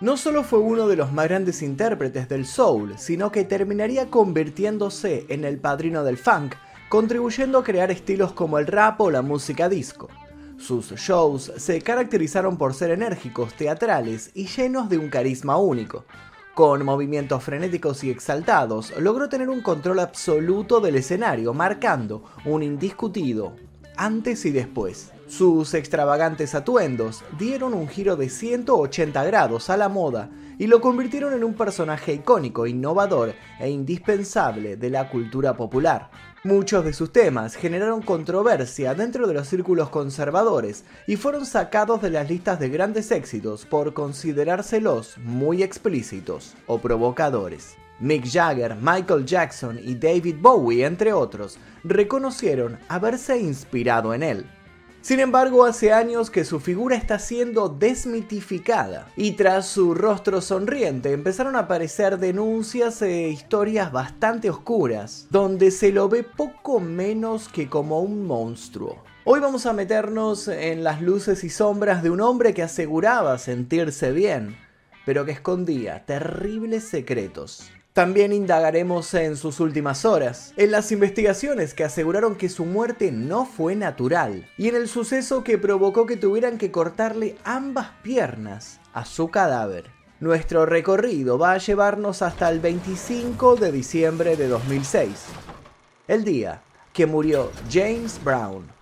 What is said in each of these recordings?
No solo fue uno de los más grandes intérpretes del soul, sino que terminaría convirtiéndose en el padrino del funk, contribuyendo a crear estilos como el rap o la música disco. Sus shows se caracterizaron por ser enérgicos, teatrales y llenos de un carisma único. Con movimientos frenéticos y exaltados, logró tener un control absoluto del escenario, marcando un indiscutido antes y después. Sus extravagantes atuendos dieron un giro de 180 grados a la moda y lo convirtieron en un personaje icónico, innovador e indispensable de la cultura popular. Muchos de sus temas generaron controversia dentro de los círculos conservadores y fueron sacados de las listas de grandes éxitos por considerárselos muy explícitos o provocadores. Mick Jagger, Michael Jackson y David Bowie, entre otros, reconocieron haberse inspirado en él. Sin embargo, hace años que su figura está siendo desmitificada y tras su rostro sonriente empezaron a aparecer denuncias e historias bastante oscuras, donde se lo ve poco menos que como un monstruo. Hoy vamos a meternos en las luces y sombras de un hombre que aseguraba sentirse bien, pero que escondía terribles secretos. También indagaremos en sus últimas horas, en las investigaciones que aseguraron que su muerte no fue natural y en el suceso que provocó que tuvieran que cortarle ambas piernas a su cadáver. Nuestro recorrido va a llevarnos hasta el 25 de diciembre de 2006, el día que murió James Brown.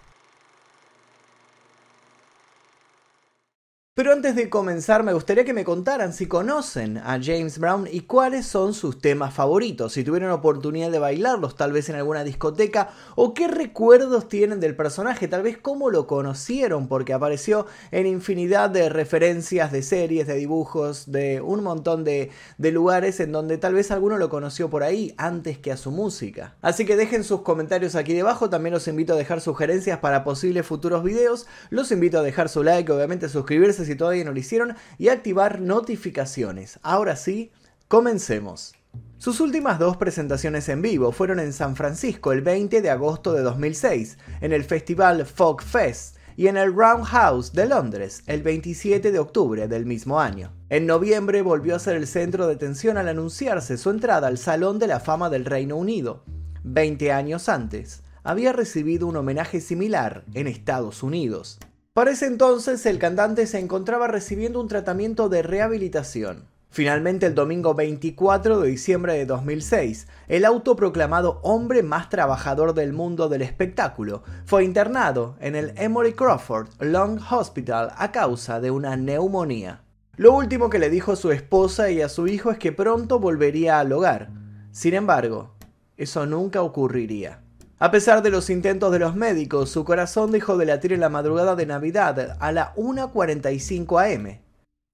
Pero antes de comenzar me gustaría que me contaran si conocen a James Brown y cuáles son sus temas favoritos, si tuvieron oportunidad de bailarlos tal vez en alguna discoteca o qué recuerdos tienen del personaje, tal vez cómo lo conocieron porque apareció en infinidad de referencias de series, de dibujos, de un montón de, lugares en donde tal vez alguno lo conoció por ahí antes que a su música. Así que dejen sus comentarios aquí debajo, también los invito a dejar sugerencias para posibles futuros videos, los invito a dejar su like, obviamente suscribirse si todavía no lo hicieron y activar notificaciones. Ahora sí, comencemos. Sus últimas dos presentaciones en vivo fueron en San Francisco el 20 de agosto de 2006, en el festival Folk Fest, y en el Roundhouse de Londres el 27 de octubre del mismo año. En noviembre volvió a ser el centro de atención al anunciarse su entrada al Salón de la Fama del Reino Unido. 20 años antes, había recibido un homenaje similar en Estados Unidos. Para ese entonces el cantante se encontraba recibiendo un tratamiento de rehabilitación. Finalmente, el domingo 24 de diciembre de 2006, el autoproclamado hombre más trabajador del mundo del espectáculo fue internado en el Emory Crawford Long Hospital a causa de una neumonía. Lo último que le dijo a su esposa y a su hijo es que pronto volvería al hogar. Sin embargo, eso nunca ocurriría. A pesar de los intentos de los médicos, su corazón dejó de latir en la madrugada de Navidad a la 1.45 am.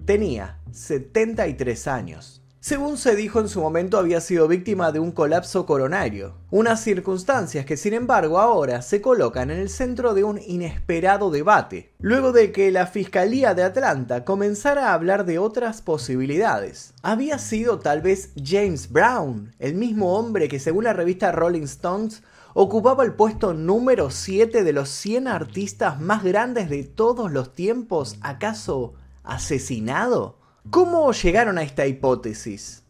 Tenía 73 años. Según se dijo en su momento había sido víctima de un colapso coronario, unas circunstancias que sin embargo ahora se colocan en el centro de un inesperado debate, luego de que la Fiscalía de Atlanta comenzara a hablar de otras posibilidades. ¿Había sido tal vez James Brown, el mismo hombre que según la revista Rolling Stones ocupaba el puesto número 7 de los 100 artistas más grandes de todos los tiempos, acaso asesinado? ¿Cómo llegaron a esta hipótesis?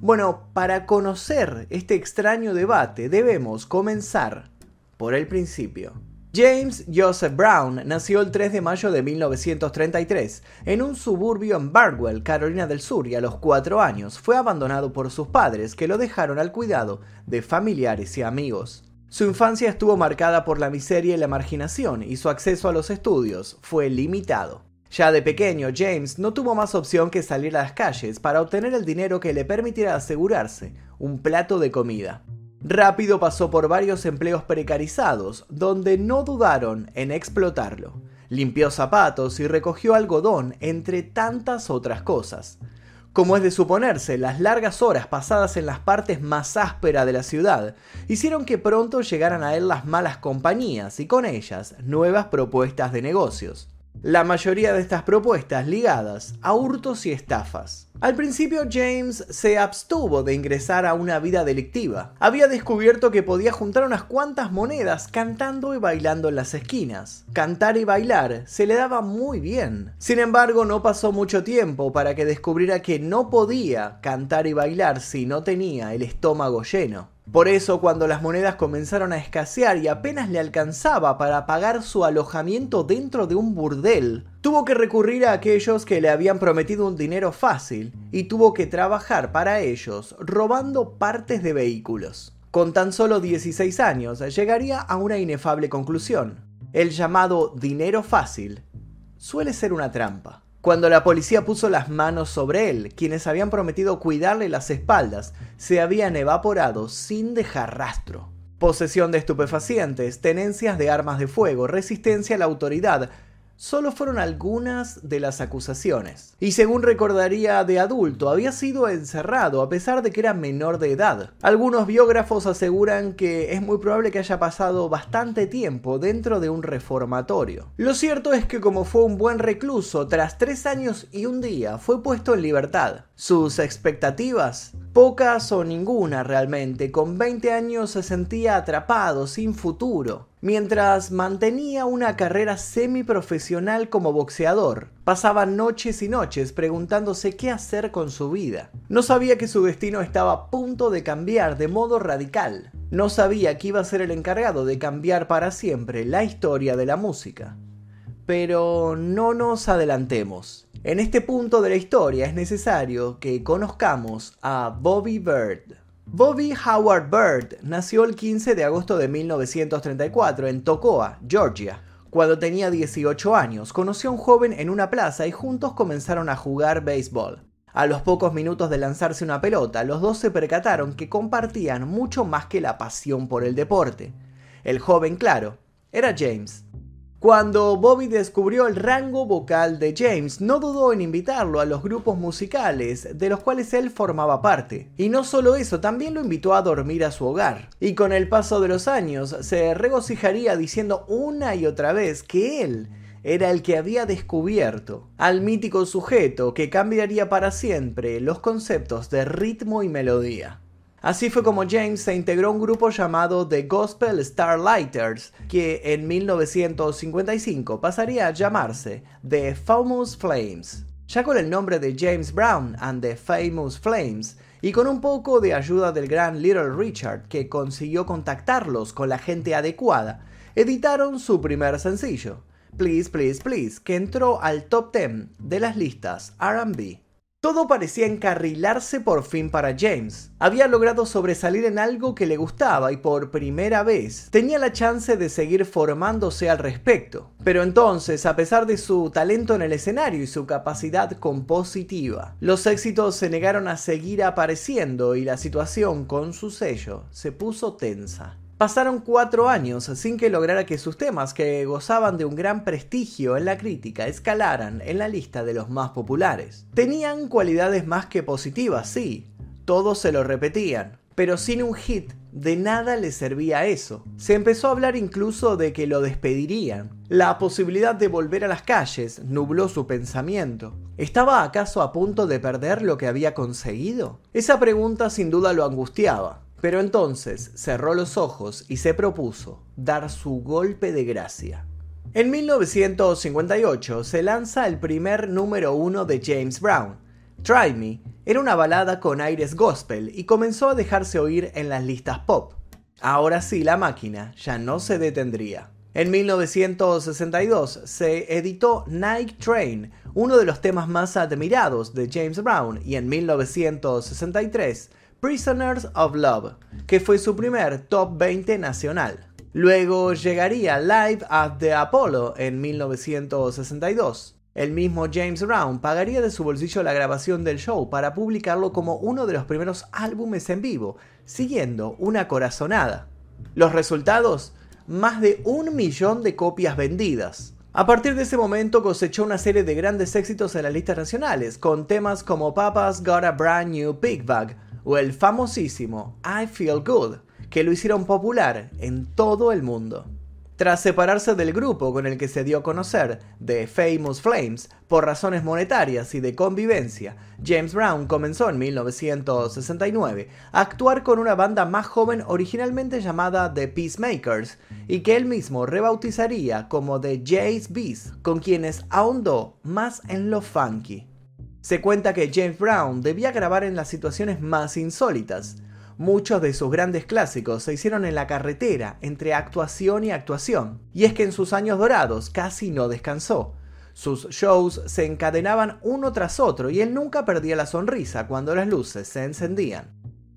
Bueno, para conocer este extraño debate debemos comenzar por el principio. James Joseph Brown nació el 3 de mayo de 1933 en un suburbio en Barwell, Carolina del Sur, y a los 4 años fue abandonado por sus padres que lo dejaron al cuidado de familiares y amigos. Su infancia estuvo marcada por la miseria y la marginación y su acceso a los estudios fue limitado. Ya de pequeño, James no tuvo más opción que salir a las calles para obtener el dinero que le permitiera asegurarse un plato de comida. Rápido pasó por varios empleos precarizados, donde no dudaron en explotarlo. Limpió zapatos y recogió algodón, entre tantas otras cosas. Como es de suponerse, las largas horas pasadas en las partes más ásperas de la ciudad hicieron que pronto llegaran a él las malas compañías y con ellas nuevas propuestas de negocios. La mayoría de estas propuestas ligadas a hurtos y estafas. Al principio James se abstuvo de ingresar a una vida delictiva. Había descubierto que podía juntar unas cuantas monedas cantando y bailando en las esquinas. Cantar y bailar se le daba muy bien. Sin embargo, no pasó mucho tiempo para que descubriera que no podía cantar y bailar si no tenía el estómago lleno. Por eso cuando las monedas comenzaron a escasear y apenas le alcanzaba para pagar su alojamiento dentro de un burdel, tuvo que recurrir a aquellos que le habían prometido un dinero fácil y tuvo que trabajar para ellos robando partes de vehículos. Con tan solo 16 años llegaría a una inefable conclusión. El llamado dinero fácil suele ser una trampa. Cuando la policía puso las manos sobre él, quienes habían prometido cuidarle las espaldas se habían evaporado sin dejar rastro. Posesión de estupefacientes, tenencias de armas de fuego, resistencia a la autoridad, solo fueron algunas de las acusaciones. Y según recordaría de adulto, había sido encerrado a pesar de que era menor de edad. Algunos biógrafos aseguran que es muy probable que haya pasado bastante tiempo dentro de un reformatorio. Lo cierto es que como fue un buen recluso, tras tres años y un día fue puesto en libertad. Sus expectativas Pocas o ninguna realmente. Con 20 años se sentía atrapado, sin futuro. Mientras mantenía una carrera semiprofesional como boxeador, pasaba noches y noches preguntándose qué hacer con su vida. No sabía que su destino estaba a punto de cambiar de modo radical. No sabía que iba a ser el encargado de cambiar para siempre la historia de la música. Pero no nos adelantemos. En este punto de la historia es necesario que conozcamos a Bobby Bird. Bobby Howard Bird nació el 15 de agosto de 1934 en Tocoa, Georgia. Cuando tenía 18 años, conoció a un joven en una plaza y juntos comenzaron a jugar béisbol. A los pocos minutos de lanzarse una pelota, los dos se percataron que compartían mucho más que la pasión por el deporte. El joven, claro, era James. Cuando Bobby descubrió el rango vocal de James, no dudó en invitarlo a los grupos musicales de los cuales él formaba parte. Y no solo eso, también lo invitó a dormir a su hogar. Y con el paso de los años se regocijaría diciendo una y otra vez que él era el que había descubierto al mítico sujeto que cambiaría para siempre los conceptos de ritmo y melodía. Así fue como James se integró a un grupo llamado The Gospel Starlighters, que en 1955 pasaría a llamarse The Famous Flames. Ya con el nombre de James Brown and the Famous Flames, y con un poco de ayuda del gran Little Richard, que consiguió contactarlos con la gente adecuada, editaron su primer sencillo, Please, Please, Please, que entró al top 10 de las listas RB. Todo parecía encarrilarse por fin para James. Había logrado sobresalir en algo que le gustaba y por primera vez tenía la chance de seguir formándose al respecto. Pero entonces, a pesar de su talento en el escenario y su capacidad compositiva, los éxitos se negaron a seguir apareciendo y la situación con su sello se puso tensa. Pasaron cuatro años sin que lograra que sus temas, que gozaban de un gran prestigio en la crítica, escalaran en la lista de los más populares. Tenían cualidades más que positivas, sí, todos se lo repetían, pero sin un hit de nada le servía eso. Se empezó a hablar incluso de que lo despedirían. La posibilidad de volver a las calles nubló su pensamiento. ¿Estaba acaso a punto de perder lo que había conseguido? Esa pregunta sin duda lo angustiaba. Pero entonces cerró los ojos y se propuso dar su golpe de gracia. En 1958 se lanza el primer número uno de James Brown. Try Me era una balada con aires gospel y comenzó a dejarse oír en las listas pop. Ahora sí la máquina ya no se detendría. En 1962 se editó Night Train, uno de los temas más admirados de James Brown, y en 1963 Prisoners of Love, que fue su primer top 20 nacional. Luego llegaría Live at the Apollo en 1962. El mismo James Brown pagaría de su bolsillo la grabación del show para publicarlo como uno de los primeros álbumes en vivo, siguiendo una corazonada. Los resultados, más de un millón de copias vendidas. A partir de ese momento cosechó una serie de grandes éxitos en las listas nacionales, con temas como Papa's Got a Brand New Big Bag, o el famosísimo I Feel Good, que lo hicieron popular en todo el mundo. Tras separarse del grupo con el que se dio a conocer, The Famous Flames, por razones monetarias y de convivencia, James Brown comenzó en 1969 a actuar con una banda más joven originalmente llamada The Peacemakers y que él mismo rebautizaría como The Jay's Bees, con quienes ahondó más en lo funky. Se cuenta que James Brown debía grabar en las situaciones más insólitas, Muchos de sus grandes clásicos se hicieron en la carretera, entre actuación y actuación, y es que en sus años dorados casi no descansó. Sus shows se encadenaban uno tras otro y él nunca perdía la sonrisa cuando las luces se encendían.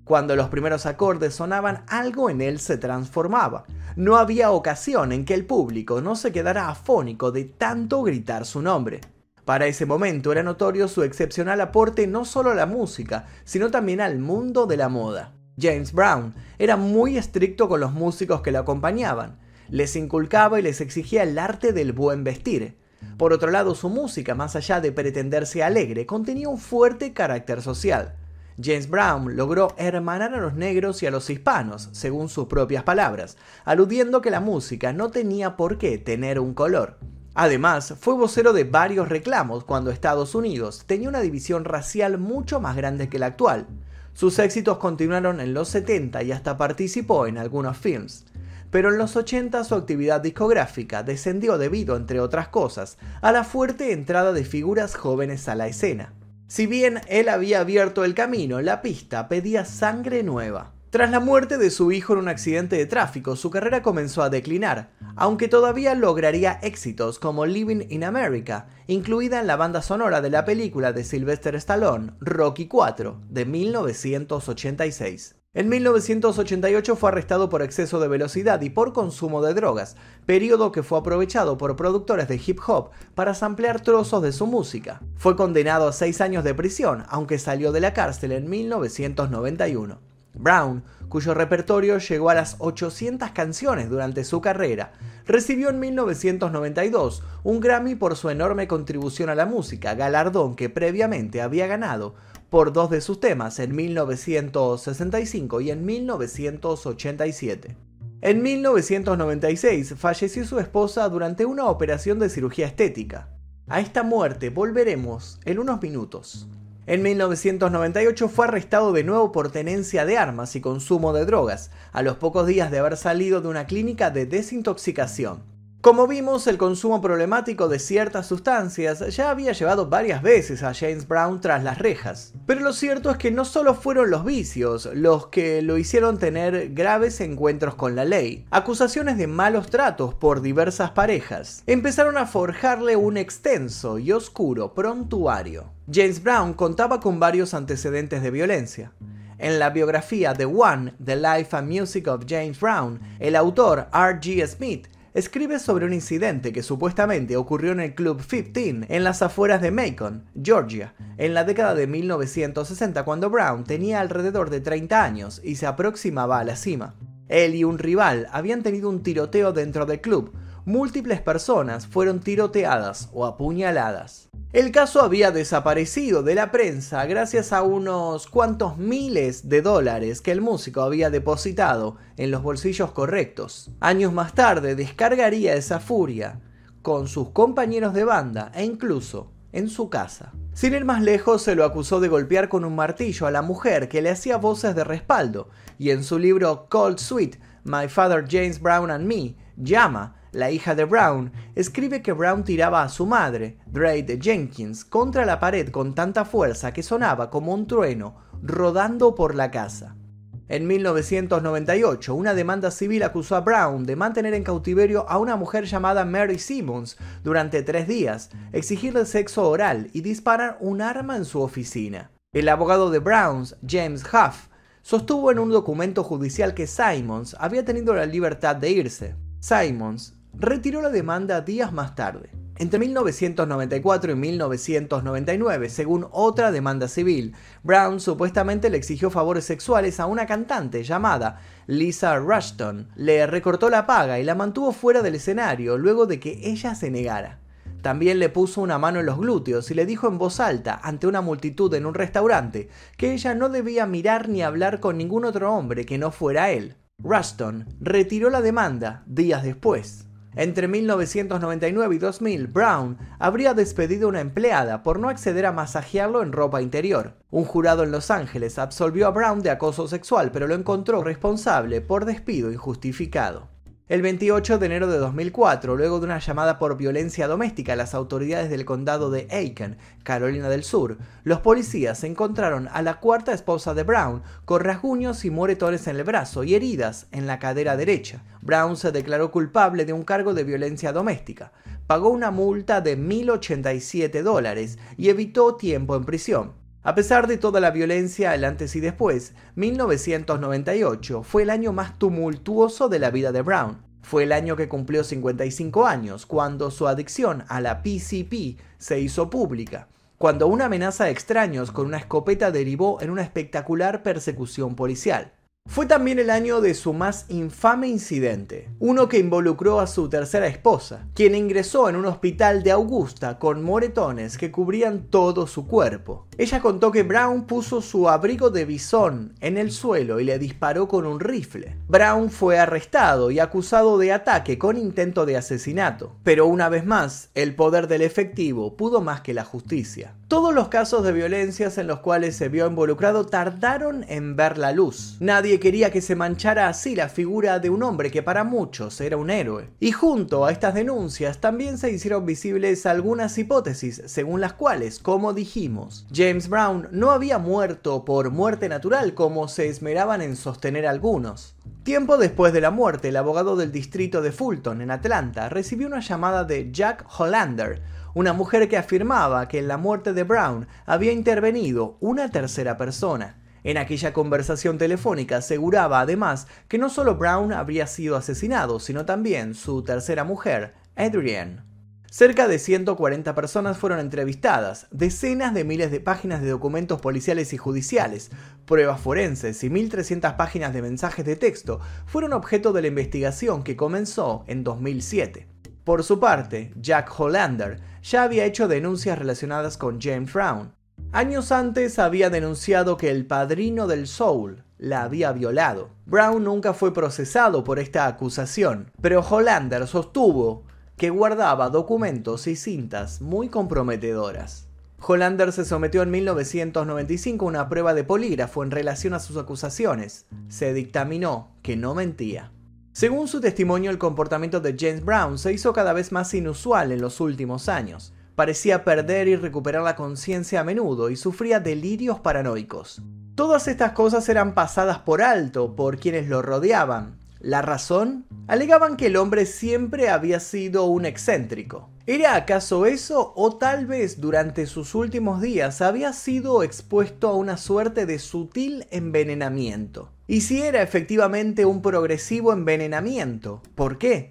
Cuando los primeros acordes sonaban, algo en él se transformaba. No había ocasión en que el público no se quedara afónico de tanto gritar su nombre. Para ese momento era notorio su excepcional aporte no solo a la música, sino también al mundo de la moda. James Brown era muy estricto con los músicos que lo acompañaban. Les inculcaba y les exigía el arte del buen vestir. Por otro lado, su música, más allá de pretenderse alegre, contenía un fuerte carácter social. James Brown logró hermanar a los negros y a los hispanos, según sus propias palabras, aludiendo que la música no tenía por qué tener un color. Además, fue vocero de varios reclamos cuando Estados Unidos tenía una división racial mucho más grande que la actual. Sus éxitos continuaron en los 70 y hasta participó en algunos films. Pero en los 80 su actividad discográfica descendió debido, entre otras cosas, a la fuerte entrada de figuras jóvenes a la escena. Si bien él había abierto el camino, la pista pedía sangre nueva. Tras la muerte de su hijo en un accidente de tráfico, su carrera comenzó a declinar, aunque todavía lograría éxitos como Living in America, incluida en la banda sonora de la película de Sylvester Stallone, Rocky IV, de 1986. En 1988 fue arrestado por exceso de velocidad y por consumo de drogas, periodo que fue aprovechado por productores de hip hop para samplear trozos de su música. Fue condenado a seis años de prisión, aunque salió de la cárcel en 1991. Brown, cuyo repertorio llegó a las 800 canciones durante su carrera, recibió en 1992 un Grammy por su enorme contribución a la música, galardón que previamente había ganado por dos de sus temas en 1965 y en 1987. En 1996 falleció su esposa durante una operación de cirugía estética. A esta muerte volveremos en unos minutos. En 1998 fue arrestado de nuevo por tenencia de armas y consumo de drogas, a los pocos días de haber salido de una clínica de desintoxicación. Como vimos, el consumo problemático de ciertas sustancias ya había llevado varias veces a James Brown tras las rejas. Pero lo cierto es que no solo fueron los vicios los que lo hicieron tener graves encuentros con la ley. Acusaciones de malos tratos por diversas parejas empezaron a forjarle un extenso y oscuro prontuario. James Brown contaba con varios antecedentes de violencia. En la biografía The One, The Life and Music of James Brown, el autor R.G. Smith escribe sobre un incidente que supuestamente ocurrió en el Club 15 en las afueras de Macon, Georgia, en la década de 1960 cuando Brown tenía alrededor de 30 años y se aproximaba a la cima. Él y un rival habían tenido un tiroteo dentro del club. Múltiples personas fueron tiroteadas o apuñaladas. El caso había desaparecido de la prensa gracias a unos cuantos miles de dólares que el músico había depositado en los bolsillos correctos. Años más tarde descargaría esa furia con sus compañeros de banda e incluso en su casa. Sin ir más lejos, se lo acusó de golpear con un martillo a la mujer que le hacía voces de respaldo, y en su libro Cold Sweet, My Father James Brown and Me, llama la hija de Brown, escribe que Brown tiraba a su madre, Drake Jenkins, contra la pared con tanta fuerza que sonaba como un trueno rodando por la casa. En 1998, una demanda civil acusó a Brown de mantener en cautiverio a una mujer llamada Mary Simmons durante tres días, exigirle sexo oral y disparar un arma en su oficina. El abogado de Browns, James Huff, sostuvo en un documento judicial que Simmons había tenido la libertad de irse. Simons retiró la demanda días más tarde. Entre 1994 y 1999, según otra demanda civil, Brown supuestamente le exigió favores sexuales a una cantante llamada Lisa Rushton. Le recortó la paga y la mantuvo fuera del escenario luego de que ella se negara. También le puso una mano en los glúteos y le dijo en voz alta, ante una multitud en un restaurante, que ella no debía mirar ni hablar con ningún otro hombre que no fuera él. Rushton retiró la demanda días después. Entre 1999 y 2000, Brown habría despedido a una empleada por no acceder a masajearlo en ropa interior. Un jurado en Los Ángeles absolvió a Brown de acoso sexual, pero lo encontró responsable por despido injustificado. El 28 de enero de 2004, luego de una llamada por violencia doméstica a las autoridades del condado de Aiken, Carolina del Sur, los policías encontraron a la cuarta esposa de Brown con rasguños y moretones en el brazo y heridas en la cadera derecha. Brown se declaró culpable de un cargo de violencia doméstica, pagó una multa de 1.087 dólares y evitó tiempo en prisión. A pesar de toda la violencia el antes y después, 1998 fue el año más tumultuoso de la vida de Brown. Fue el año que cumplió 55 años, cuando su adicción a la PCP se hizo pública, cuando una amenaza de extraños con una escopeta derivó en una espectacular persecución policial. Fue también el año de su más infame incidente, uno que involucró a su tercera esposa, quien ingresó en un hospital de Augusta con moretones que cubrían todo su cuerpo. Ella contó que Brown puso su abrigo de bisón en el suelo y le disparó con un rifle. Brown fue arrestado y acusado de ataque con intento de asesinato, pero una vez más, el poder del efectivo pudo más que la justicia. Todos los casos de violencias en los cuales se vio involucrado tardaron en ver la luz. Nadie quería que se manchara así la figura de un hombre que para muchos era un héroe. Y junto a estas denuncias también se hicieron visibles algunas hipótesis según las cuales, como dijimos, James Brown no había muerto por muerte natural como se esmeraban en sostener algunos. Tiempo después de la muerte, el abogado del distrito de Fulton, en Atlanta, recibió una llamada de Jack Hollander, una mujer que afirmaba que en la muerte de Brown había intervenido una tercera persona. En aquella conversación telefónica aseguraba además que no solo Brown habría sido asesinado, sino también su tercera mujer, Adrienne. Cerca de 140 personas fueron entrevistadas, decenas de miles de páginas de documentos policiales y judiciales, pruebas forenses y 1.300 páginas de mensajes de texto fueron objeto de la investigación que comenzó en 2007. Por su parte, Jack Hollander ya había hecho denuncias relacionadas con James Brown. Años antes había denunciado que el padrino del Soul la había violado. Brown nunca fue procesado por esta acusación, pero Hollander sostuvo que guardaba documentos y cintas muy comprometedoras. Hollander se sometió en 1995 a una prueba de polígrafo en relación a sus acusaciones. Se dictaminó que no mentía. Según su testimonio, el comportamiento de James Brown se hizo cada vez más inusual en los últimos años. Parecía perder y recuperar la conciencia a menudo y sufría delirios paranoicos. Todas estas cosas eran pasadas por alto por quienes lo rodeaban. ¿La razón? Alegaban que el hombre siempre había sido un excéntrico. ¿Era acaso eso o tal vez durante sus últimos días había sido expuesto a una suerte de sutil envenenamiento? Y si era efectivamente un progresivo envenenamiento, ¿por qué?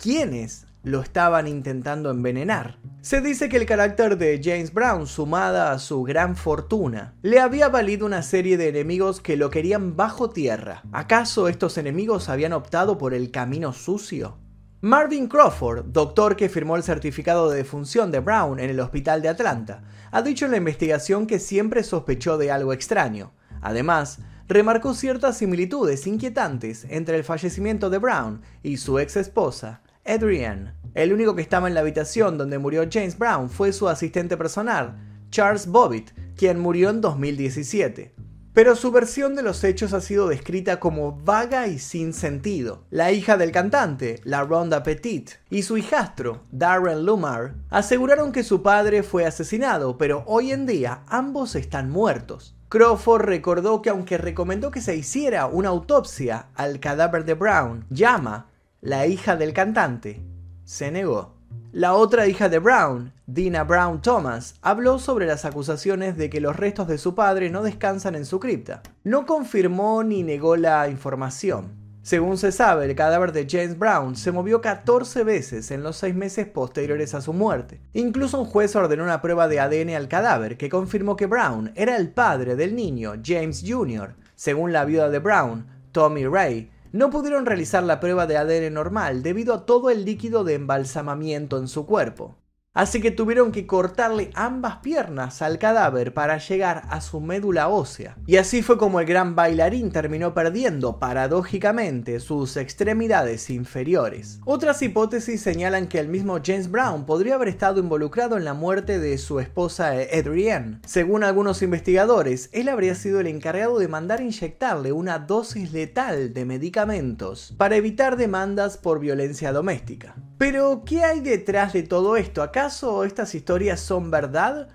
¿Quiénes lo estaban intentando envenenar? Se dice que el carácter de James Brown, sumada a su gran fortuna, le había valido una serie de enemigos que lo querían bajo tierra. ¿Acaso estos enemigos habían optado por el camino sucio? Marvin Crawford, doctor que firmó el certificado de defunción de Brown en el hospital de Atlanta, ha dicho en la investigación que siempre sospechó de algo extraño. Además, remarcó ciertas similitudes inquietantes entre el fallecimiento de Brown y su ex esposa, Adrienne. El único que estaba en la habitación donde murió James Brown fue su asistente personal, Charles Bobbitt, quien murió en 2017 pero su versión de los hechos ha sido descrita como vaga y sin sentido. La hija del cantante, la Ronda Petit, y su hijastro, Darren Lumar, aseguraron que su padre fue asesinado, pero hoy en día ambos están muertos. Crawford recordó que aunque recomendó que se hiciera una autopsia al cadáver de Brown, Llama, la hija del cantante, se negó. La otra hija de Brown, Dina Brown Thomas, habló sobre las acusaciones de que los restos de su padre no descansan en su cripta. No confirmó ni negó la información. Según se sabe, el cadáver de James Brown se movió 14 veces en los seis meses posteriores a su muerte. Incluso un juez ordenó una prueba de ADN al cadáver que confirmó que Brown era el padre del niño, James Jr. Según la viuda de Brown, Tommy Ray, no pudieron realizar la prueba de ADN normal debido a todo el líquido de embalsamamiento en su cuerpo. Así que tuvieron que cortarle ambas piernas al cadáver para llegar a su médula ósea. Y así fue como el gran bailarín terminó perdiendo, paradójicamente, sus extremidades inferiores. Otras hipótesis señalan que el mismo James Brown podría haber estado involucrado en la muerte de su esposa Adrienne. Según algunos investigadores, él habría sido el encargado de mandar inyectarle una dosis letal de medicamentos para evitar demandas por violencia doméstica. Pero, ¿qué hay detrás de todo esto? ¿Acaso estas historias son verdad?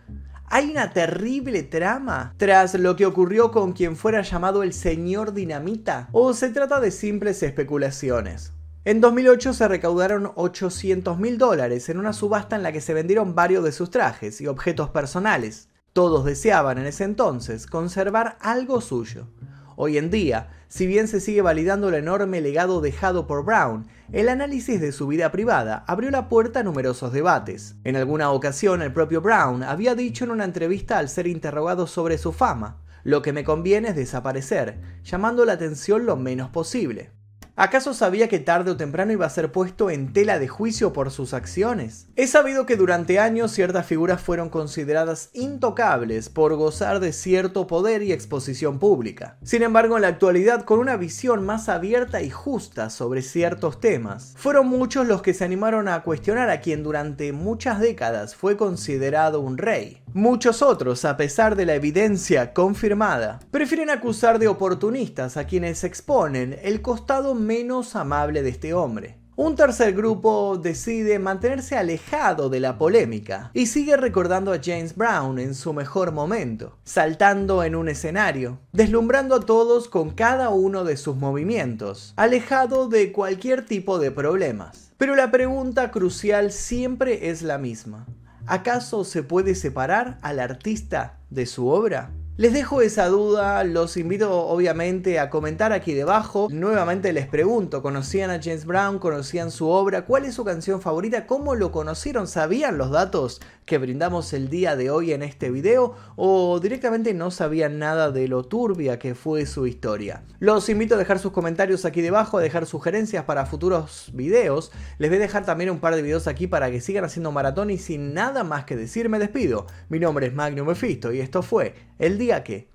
¿Hay una terrible trama tras lo que ocurrió con quien fuera llamado el señor Dinamita? ¿O se trata de simples especulaciones? En 2008 se recaudaron 800 mil dólares en una subasta en la que se vendieron varios de sus trajes y objetos personales. Todos deseaban en ese entonces conservar algo suyo. Hoy en día, si bien se sigue validando el enorme legado dejado por Brown, el análisis de su vida privada abrió la puerta a numerosos debates. En alguna ocasión el propio Brown había dicho en una entrevista al ser interrogado sobre su fama, lo que me conviene es desaparecer, llamando la atención lo menos posible. ¿Acaso sabía que tarde o temprano iba a ser puesto en tela de juicio por sus acciones? He sabido que durante años ciertas figuras fueron consideradas intocables por gozar de cierto poder y exposición pública. Sin embargo, en la actualidad, con una visión más abierta y justa sobre ciertos temas, fueron muchos los que se animaron a cuestionar a quien durante muchas décadas fue considerado un rey. Muchos otros, a pesar de la evidencia confirmada, prefieren acusar de oportunistas a quienes exponen el costado menos amable de este hombre. Un tercer grupo decide mantenerse alejado de la polémica y sigue recordando a James Brown en su mejor momento, saltando en un escenario, deslumbrando a todos con cada uno de sus movimientos, alejado de cualquier tipo de problemas. Pero la pregunta crucial siempre es la misma. ¿Acaso se puede separar al artista de su obra? Les dejo esa duda, los invito obviamente a comentar aquí debajo. Nuevamente les pregunto, ¿conocían a James Brown? ¿Conocían su obra? ¿Cuál es su canción favorita? ¿Cómo lo conocieron? ¿Sabían los datos que brindamos el día de hoy en este video? ¿O directamente no sabían nada de lo turbia que fue su historia? Los invito a dejar sus comentarios aquí debajo, a dejar sugerencias para futuros videos. Les voy a dejar también un par de videos aquí para que sigan haciendo maratón y sin nada más que decir me despido. Mi nombre es Magnum Mephisto y esto fue El día que